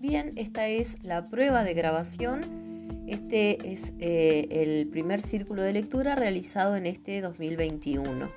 bien, esta es la prueba de grabación. Este es eh, el primer círculo de lectura realizado en este 2021.